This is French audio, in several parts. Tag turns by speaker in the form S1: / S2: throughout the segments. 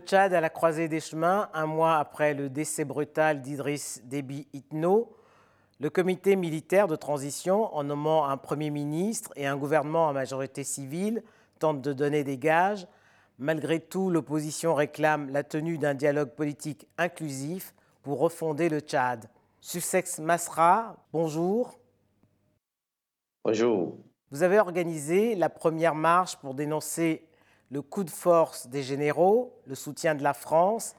S1: Le Tchad à la croisée des chemins, un mois après le décès brutal d'Idriss Déby Itno, le comité militaire de transition, en nommant un Premier ministre et un gouvernement à majorité civile, tente de donner des gages. Malgré tout, l'opposition réclame la tenue d'un dialogue politique inclusif pour refonder le Tchad. Sussex Masra, bonjour.
S2: Bonjour.
S1: Vous avez organisé la première marche pour dénoncer le coup de force des généraux, le soutien de la France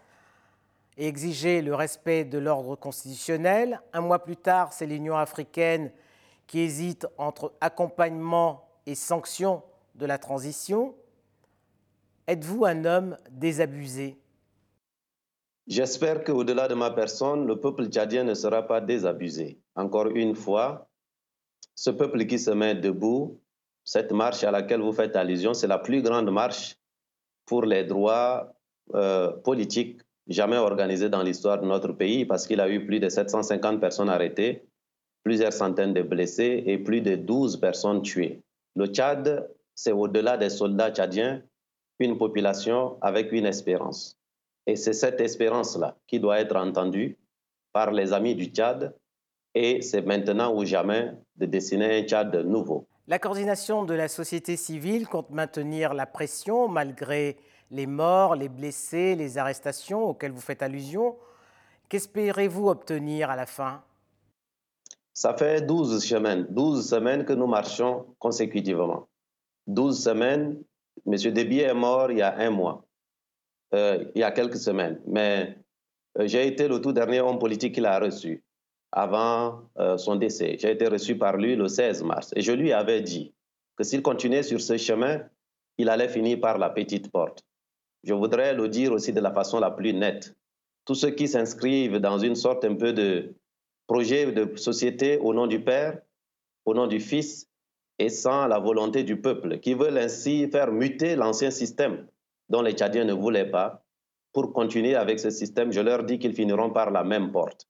S1: et exiger le respect de l'ordre constitutionnel. Un mois plus tard, c'est l'Union africaine qui hésite entre accompagnement et sanctions de la transition. Êtes-vous un homme désabusé?
S2: J'espère qu'au-delà de ma personne, le peuple tchadien ne sera pas désabusé. Encore une fois, ce peuple qui se met debout, cette marche à laquelle vous faites allusion, c'est la plus grande marche pour les droits euh, politiques jamais organisée dans l'histoire de notre pays parce qu'il a eu plus de 750 personnes arrêtées, plusieurs centaines de blessés et plus de 12 personnes tuées. Le Tchad, c'est au-delà des soldats tchadiens, une population avec une espérance. Et c'est cette espérance-là qui doit être entendue par les amis du Tchad. Et c'est maintenant ou jamais de dessiner un Tchad nouveau.
S1: La coordination de la société civile compte maintenir la pression malgré les morts, les blessés, les arrestations auxquelles vous faites allusion. Qu'espérez-vous obtenir à la fin?
S2: Ça fait 12 semaines, 12 semaines que nous marchons consécutivement. 12 semaines, M. Déby est mort il y a un mois, euh, il y a quelques semaines. Mais euh, j'ai été le tout dernier homme politique qu'il a reçu avant euh, son décès. J'ai été reçu par lui le 16 mars. Et je lui avais dit que s'il continuait sur ce chemin, il allait finir par la petite porte. Je voudrais le dire aussi de la façon la plus nette. Tous ceux qui s'inscrivent dans une sorte un peu de projet de société au nom du Père, au nom du Fils et sans la volonté du peuple, qui veulent ainsi faire muter l'ancien système dont les Tchadiens ne voulaient pas, pour continuer avec ce système, je leur dis qu'ils finiront par la même porte.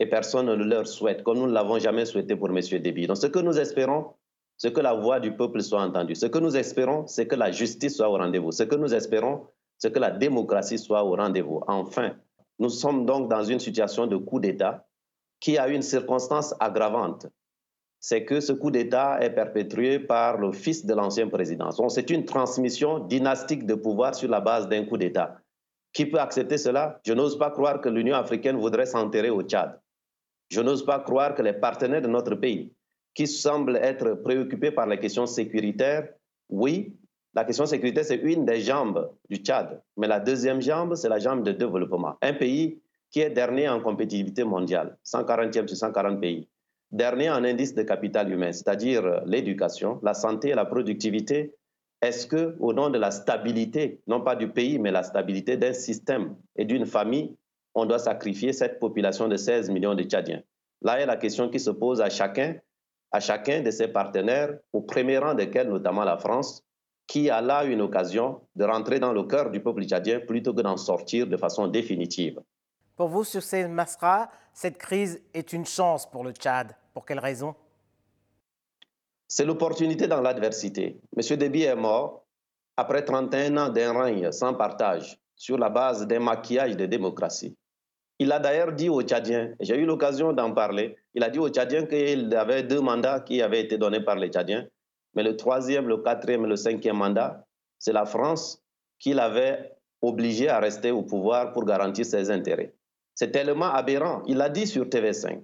S2: Et personne ne le leur souhaite, comme nous ne l'avons jamais souhaité pour M. Déby. Donc ce que nous espérons, c'est que la voix du peuple soit entendue. Ce que nous espérons, c'est que la justice soit au rendez-vous. Ce que nous espérons, c'est que la démocratie soit au rendez-vous. Enfin, nous sommes donc dans une situation de coup d'État qui a une circonstance aggravante. C'est que ce coup d'État est perpétué par le fils de l'ancien président. C'est une transmission dynastique de pouvoir sur la base d'un coup d'État. Qui peut accepter cela? Je n'ose pas croire que l'Union africaine voudrait s'enterrer au Tchad. Je n'ose pas croire que les partenaires de notre pays, qui semblent être préoccupés par les questions sécuritaires, oui, la question sécurité, c'est une des jambes du Tchad. Mais la deuxième jambe, c'est la jambe de développement. Un pays qui est dernier en compétitivité mondiale, 140e sur 140 pays. Dernier en indice de capital humain, c'est-à-dire l'éducation, la santé la productivité. Est-ce que, au nom de la stabilité, non pas du pays, mais la stabilité d'un système et d'une famille, on doit sacrifier cette population de 16 millions de Tchadiens Là est la question qui se pose à chacun, à chacun de ses partenaires, au premier rang desquels notamment la France, qui a là une occasion de rentrer dans le cœur du peuple tchadien plutôt que d'en sortir de façon définitive.
S1: Pour vous, sur ces Masra, cette crise est une chance pour le Tchad. Pour quelle raison?
S2: C'est l'opportunité dans l'adversité. M. Déby est mort après 31 ans d'un règne sans partage sur la base d'un maquillage de démocratie. Il a d'ailleurs dit aux Tchadiens, j'ai eu l'occasion d'en parler, il a dit aux Tchadiens qu'il avait deux mandats qui avaient été donnés par les Tchadiens mais le troisième, le quatrième et le cinquième mandat, c'est la France qui l'avait obligé à rester au pouvoir pour garantir ses intérêts. C'est tellement aberrant. Il l'a dit sur TV5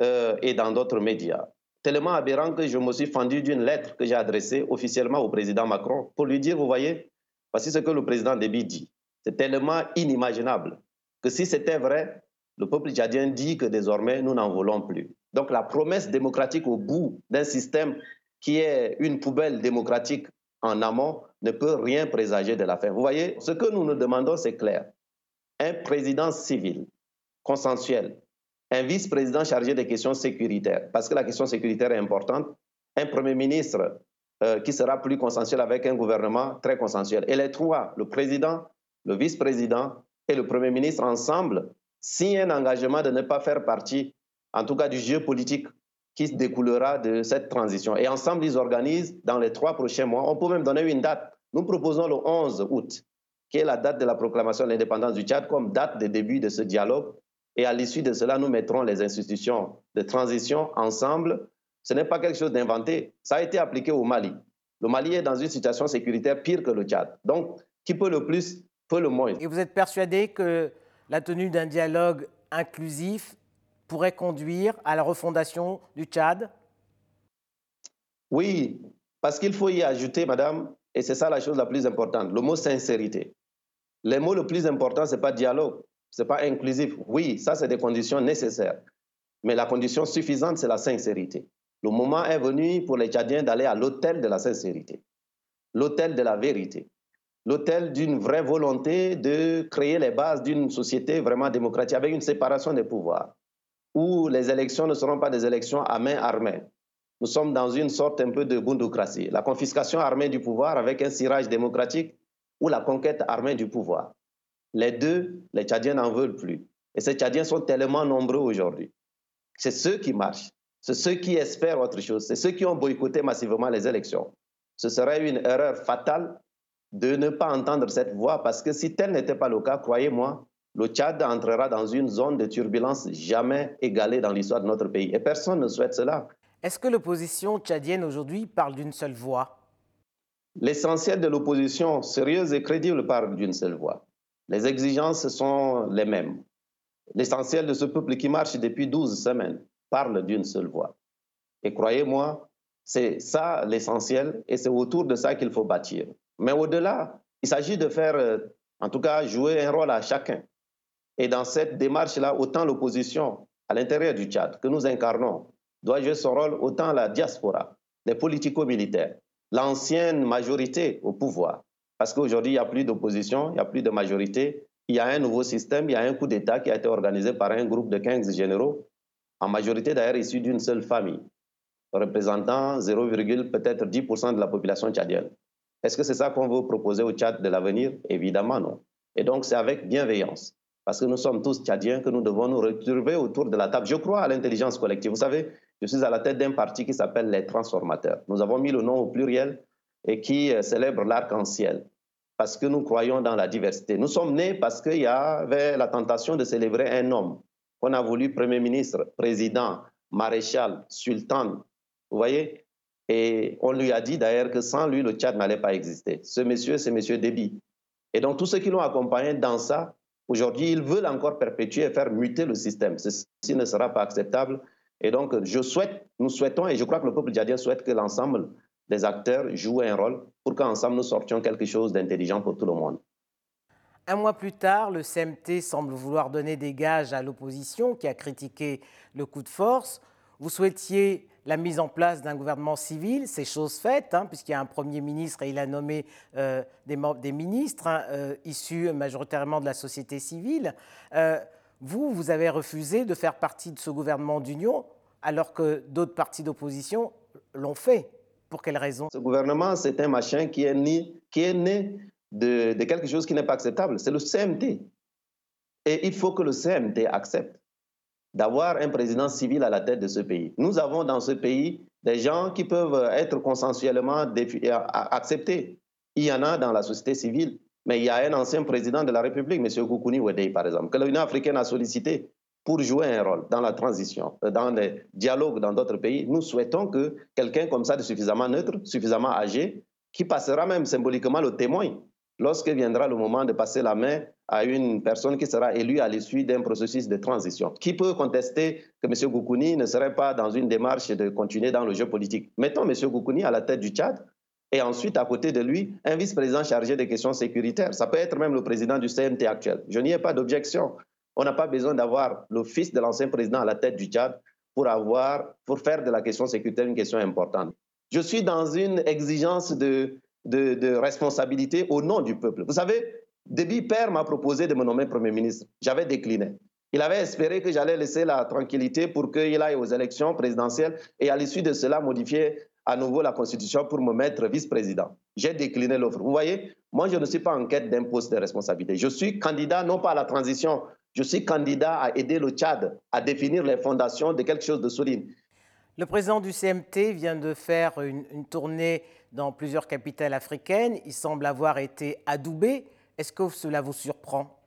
S2: euh, et dans d'autres médias. Tellement aberrant que je me suis fendu d'une lettre que j'ai adressée officiellement au président Macron pour lui dire, vous voyez, voici ce que le président Déby dit. C'est tellement inimaginable que si c'était vrai, le peuple tchadien dit que désormais, nous n'en voulons plus. Donc la promesse démocratique au bout d'un système qui est une poubelle démocratique en amont, ne peut rien présager de la fin. Vous voyez, ce que nous nous demandons, c'est clair. Un président civil, consensuel, un vice-président chargé des questions sécuritaires, parce que la question sécuritaire est importante, un premier ministre euh, qui sera plus consensuel avec un gouvernement très consensuel. Et les trois, le président, le vice-président et le premier ministre ensemble, signent un engagement de ne pas faire partie, en tout cas du jeu politique qui découlera de cette transition. Et ensemble, ils organisent dans les trois prochains mois, on peut même donner une date. Nous proposons le 11 août, qui est la date de la proclamation de l'indépendance du Tchad, comme date de début de ce dialogue. Et à l'issue de cela, nous mettrons les institutions de transition ensemble. Ce n'est pas quelque chose d'inventé. Ça a été appliqué au Mali. Le Mali est dans une situation sécuritaire pire que le Tchad. Donc, qui peut le plus, peut le moins.
S1: Et vous êtes persuadé que la tenue d'un dialogue inclusif pourrait conduire à la refondation du Tchad?
S2: Oui, parce qu'il faut y ajouter, madame, et c'est ça la chose la plus importante, le mot sincérité. Le mot le plus important, ce n'est pas dialogue, ce n'est pas inclusif. Oui, ça, c'est des conditions nécessaires. Mais la condition suffisante, c'est la sincérité. Le moment est venu pour les Tchadiens d'aller à l'hôtel de la sincérité, l'hôtel de la vérité, l'hôtel d'une vraie volonté de créer les bases d'une société vraiment démocratique avec une séparation des pouvoirs, où les élections ne seront pas des élections à main armée. Nous sommes dans une sorte un peu de bundocratie, la confiscation armée du pouvoir avec un cirage démocratique ou la conquête armée du pouvoir. Les deux, les Tchadiens n'en veulent plus. Et ces Tchadiens sont tellement nombreux aujourd'hui. C'est ceux qui marchent, c'est ceux qui espèrent autre chose, c'est ceux qui ont boycotté massivement les élections. Ce serait une erreur fatale de ne pas entendre cette voix parce que si tel n'était pas le cas, croyez-moi, le Tchad entrera dans une zone de turbulence jamais égalée dans l'histoire de notre pays. Et personne ne souhaite cela.
S1: Est-ce que l'opposition tchadienne aujourd'hui parle d'une seule voix?
S2: L'essentiel de l'opposition sérieuse et crédible parle d'une seule voix. Les exigences sont les mêmes. L'essentiel de ce peuple qui marche depuis 12 semaines parle d'une seule voix. Et croyez-moi, c'est ça l'essentiel et c'est autour de ça qu'il faut bâtir. Mais au-delà, il s'agit de faire, euh, en tout cas, jouer un rôle à chacun. Et dans cette démarche-là, autant l'opposition à l'intérieur du Tchad que nous incarnons doit jouer son rôle, autant la diaspora, les politico-militaires, l'ancienne majorité au pouvoir. Parce qu'aujourd'hui, il n'y a plus d'opposition, il n'y a plus de majorité. Il y a un nouveau système, il y a un coup d'État qui a été organisé par un groupe de 15 généraux, en majorité d'ailleurs issus d'une seule famille, représentant 0, peut-être 10% de la population tchadienne. Est-ce que c'est ça qu'on veut proposer au Tchad de l'avenir? Évidemment non. Et donc c'est avec bienveillance, parce que nous sommes tous tchadiens, que nous devons nous retrouver autour de la table. Je crois à l'intelligence collective. Vous savez, je suis à la tête d'un parti qui s'appelle les transformateurs. Nous avons mis le nom au pluriel et qui euh, célèbre l'arc-en-ciel parce que nous croyons dans la diversité. Nous sommes nés parce qu'il y avait la tentation de célébrer un homme qu'on a voulu Premier ministre, président, maréchal, sultan. Vous voyez? Et on lui a dit d'ailleurs que sans lui, le Tchad n'allait pas exister. Ce monsieur, c'est monsieur Déby. Et donc, tous ceux qui l'ont accompagné dans ça, aujourd'hui, ils veulent encore perpétuer et faire muter le système. Ceci ne sera pas acceptable. Et donc, je souhaite, nous souhaitons, et je crois que le peuple djadien souhaite que l'ensemble des acteurs jouent un rôle pour qu'ensemble nous sortions quelque chose d'intelligent pour tout le monde.
S1: Un mois plus tard, le CMT semble vouloir donner des gages à l'opposition qui a critiqué le coup de force. Vous souhaitiez la mise en place d'un gouvernement civil, c'est chose faite, hein, puisqu'il y a un Premier ministre et il a nommé euh, des, ministres hein, euh, issus majoritairement de la société civile. Euh, vous, vous avez refusé de faire partie de ce gouvernement d'union, alors que d'autres partis d'opposition l'ont fait. Pour quelles raisons
S2: Ce gouvernement, c'est un machin qui est né, qui est né de, de quelque chose qui n'est pas acceptable. C'est le CMT. Et il faut que le CMT accepte d'avoir un président civil à la tête de ce pays. Nous avons dans ce pays des gens qui peuvent être consensuellement acceptés. Il y en a dans la société civile, mais il y a un ancien président de la République, M. Koukouni Wedei, par exemple, que l'Union africaine a sollicité pour jouer un rôle dans la transition, dans les dialogues dans d'autres pays. Nous souhaitons que quelqu'un comme ça, de suffisamment neutre, suffisamment âgé, qui passera même symboliquement le témoin lorsque viendra le moment de passer la main à une personne qui sera élue à l'issue d'un processus de transition. Qui peut contester que M. Goukouni ne serait pas dans une démarche de continuer dans le jeu politique? Mettons M. Goukouni à la tête du Tchad et ensuite à côté de lui un vice-président chargé des questions sécuritaires. Ça peut être même le président du CNT actuel. Je n'y ai pas d'objection. On n'a pas besoin d'avoir le fils de l'ancien président à la tête du Tchad pour, avoir, pour faire de la question sécuritaire une question importante. Je suis dans une exigence de de, responsabilité au nom du peuple. Vous savez, Déby Père m'a proposé de me nommer Premier ministre. J'avais décliné. Il avait espéré que j'allais laisser la tranquillité pour qu'il aille aux élections présidentielles et à l'issue de cela modifier à nouveau la Constitution pour me mettre vice-président. J'ai décliné l'offre. Vous voyez, moi, je ne suis pas en quête d'un poste de responsabilité. Je suis candidat non pas à la transition, je suis candidat à aider le Tchad à définir les fondations de quelque chose de solide.
S1: Le président du CMT vient de faire une, tournée dans plusieurs capitales africaines. Il semble avoir été adoubé Est-ce que cela vous surprend?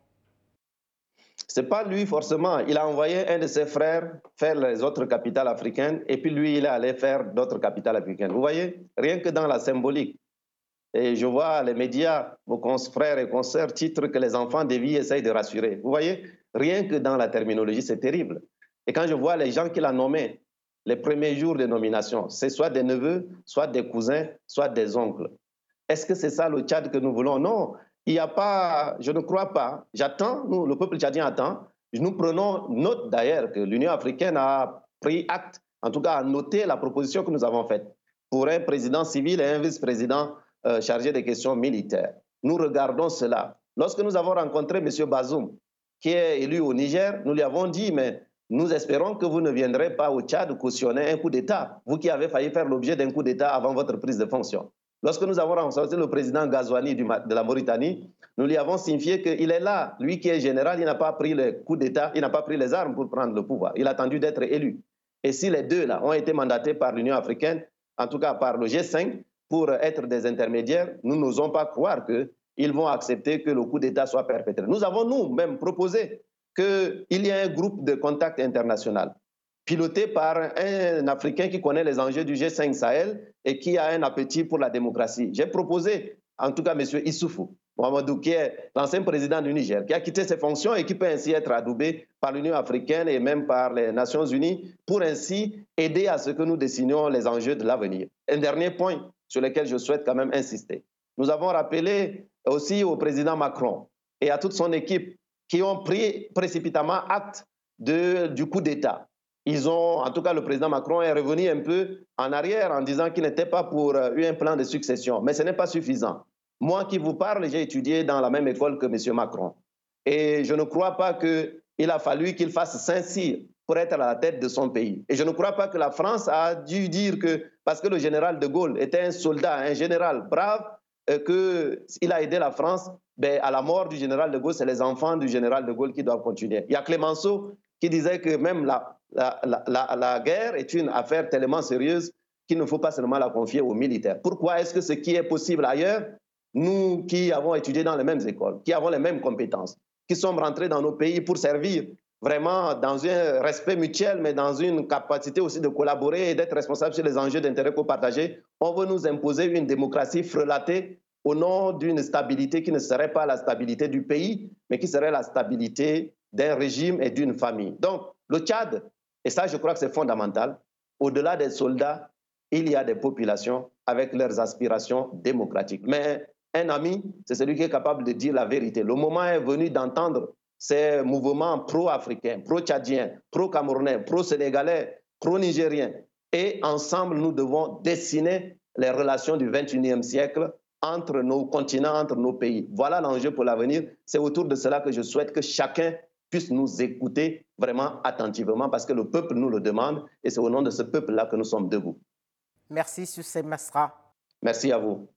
S2: Ce n'est pas lui forcément. Il a envoyé un de ses frères faire les autres capitales africaines et puis lui, il est allé faire d'autres capitales africaines. Vous voyez, rien que dans la symbolique. Et je vois les médias, vos frères et consoeurs, titrent que les enfants des vies essayent de rassurer. Vous voyez, rien que dans la terminologie, c'est terrible. Et quand je vois les gens qu'il a nommés, les premiers jours de nomination, c'est soit des neveux, soit des cousins, soit des oncles. Est-ce que c'est ça le Tchad que nous voulons? Non, il n'y a pas, je ne crois pas. J'attends, nous, le peuple tchadien attend. Nous prenons note d'ailleurs que l'Union africaine a pris acte, en tout cas a noté la proposition que nous avons faite pour un président civil et un vice-président euh, chargé des questions militaires. Nous regardons cela. Lorsque nous avons rencontré M. Bazoum, qui est élu au Niger, nous lui avons dit, mais nous espérons que vous ne viendrez pas au Tchad cautionner un coup d'État, vous qui avez failli faire l'objet d'un coup d'État avant votre prise de fonction. Lorsque nous avons rencontré le président Gazouani de la Mauritanie, nous lui avons signifié qu'il est là. Lui qui est général, il n'a pas pris le coup d'État, il n'a pas pris les armes pour prendre le pouvoir. Il a attendu d'être élu. Et si les deux là ont été mandatés par l'Union africaine, en tout cas par le G5, pour être des intermédiaires, nous n'osons pas croire qu'ils vont accepter que le coup d'État soit perpétré. Nous avons nous-mêmes proposé qu'il y ait un groupe de contact international piloté par un Africain qui connaît les enjeux du G5 Sahel et qui a un appétit pour la démocratie. J'ai proposé, en tout cas, M. Issoufou, Mohamedou, qui est l'ancien président du Niger, qui a quitté ses fonctions et qui peut ainsi être adoubé par l'Union africaine et même par les Nations unies pour ainsi aider à ce que nous dessinions les enjeux de l'avenir. Un dernier point sur lequel je souhaite quand même insister. Nous avons rappelé aussi au président Macron et à toute son équipe qui ont pris précipitamment acte du coup d'État ils ont, en tout cas, le président Macron est revenu un peu en arrière en disant qu'il n'était pas pour euh, un plan de succession. Mais ce n'est pas suffisant. Moi qui vous parle, j'ai étudié dans la même école que M. Macron. Et je ne crois pas qu'il a fallu qu'il fasse Saint-Cyr pour être à la tête de son pays. Et je ne crois pas que la France a dû dire que, parce que le général de Gaulle était un soldat, un général brave, euh, qu'il a aidé la France, ben, à la mort du général de Gaulle, c'est les enfants du général de Gaulle qui doivent continuer. Il y a Clémenceau qui disait que même la, la, guerre est une affaire tellement sérieuse qu'il ne faut pas seulement la confier aux militaires. Pourquoi est-ce que ce qui est possible ailleurs, nous qui avons étudié dans les mêmes écoles, qui avons les mêmes compétences, qui sommes rentrés dans nos pays pour servir vraiment dans un respect mutuel, mais dans une capacité aussi de collaborer et d'être responsable sur les enjeux d'intérêt co-partagé, on veut nous imposer une démocratie frelatée au nom d'une stabilité qui ne serait pas la stabilité du pays, mais qui serait la stabilité d'un régime et d'une famille. Donc, le Tchad, et ça je crois que c'est fondamental, au-delà des soldats, il y a des populations avec leurs aspirations démocratiques. Mais un ami, c'est celui qui est capable de dire la vérité. Le moment est venu d'entendre ces mouvements pro-africains, pro-tchadiens, pro-camerounais, pro-sénégalais, pro-nigériens. Et ensemble, nous devons dessiner les relations du 21e siècle entre nos continents, entre nos pays. Voilà l'enjeu pour l'avenir. C'est autour de cela que je souhaite que chacun puisse nous écouter vraiment attentivement parce que le peuple nous le demande et c'est au nom de ce peuple-là que nous sommes debout.
S1: Merci, Sussé Masra.
S2: Merci à vous.